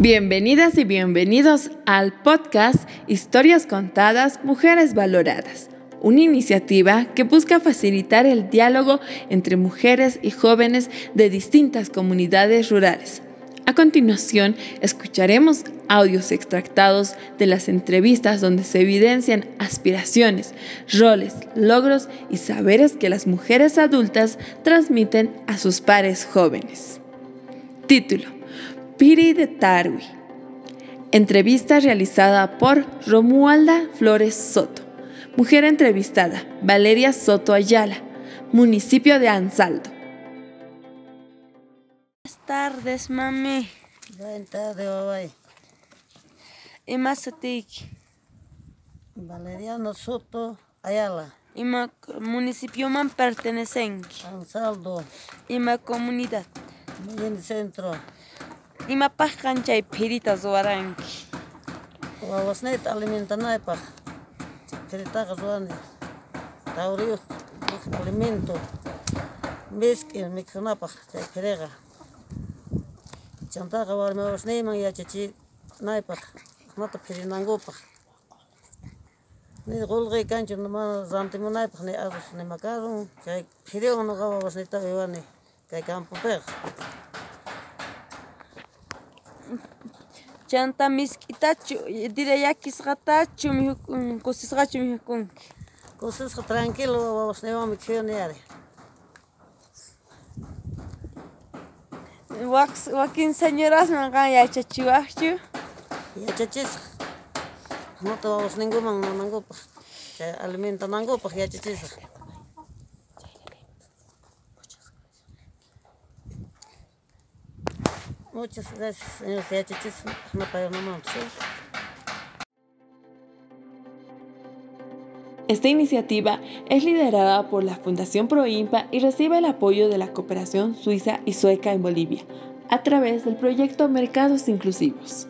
Bienvenidas y bienvenidos al podcast Historias Contadas, Mujeres Valoradas, una iniciativa que busca facilitar el diálogo entre mujeres y jóvenes de distintas comunidades rurales. A continuación, escucharemos audios extractados de las entrevistas donde se evidencian aspiraciones, roles, logros y saberes que las mujeres adultas transmiten a sus pares jóvenes. Título Piri de Tarwi. Entrevista realizada por Romualda Flores Soto. Mujer entrevistada, Valeria Soto Ayala, municipio de Ansaldo. Buenas tardes, mami. Buenas tardes, hoy. ¿Y más Valeriano Soto Ayala. ¿Y más municipio man pertenecen? Ansaldo. ¿Y más comunidad? Medellín Centro. Imapaqqa chay pirita ruwaranki? Wawasnayta alimentanaypaq piritaqa ruwani. Tawriyuq alimento misk'i mikhunapaq chay piriqa. Chantaka warmi wasniyman yachachinaypaq mata pirinankupaq. Ni qullqiy kanchu mana rantimunaypaq ni arroz nima karun chay piriwan nuqa wawasniyta uywani kay campopiqa. Chanta misk'itachu diraya kisqatachu mihukun kusisqachu mihukunki kusisqa tranquilo wawasniwanmi chiyuniyari wax wakin señorasmanqa yachachiwaqchu yachachisqa nuta wawasninkuman nanankupas chay alimento ya chachis Muchas gracias, señor ¿sí? Esta iniciativa es liderada por la Fundación Proimpa y recibe el apoyo de la cooperación suiza y sueca en Bolivia a través del proyecto Mercados Inclusivos.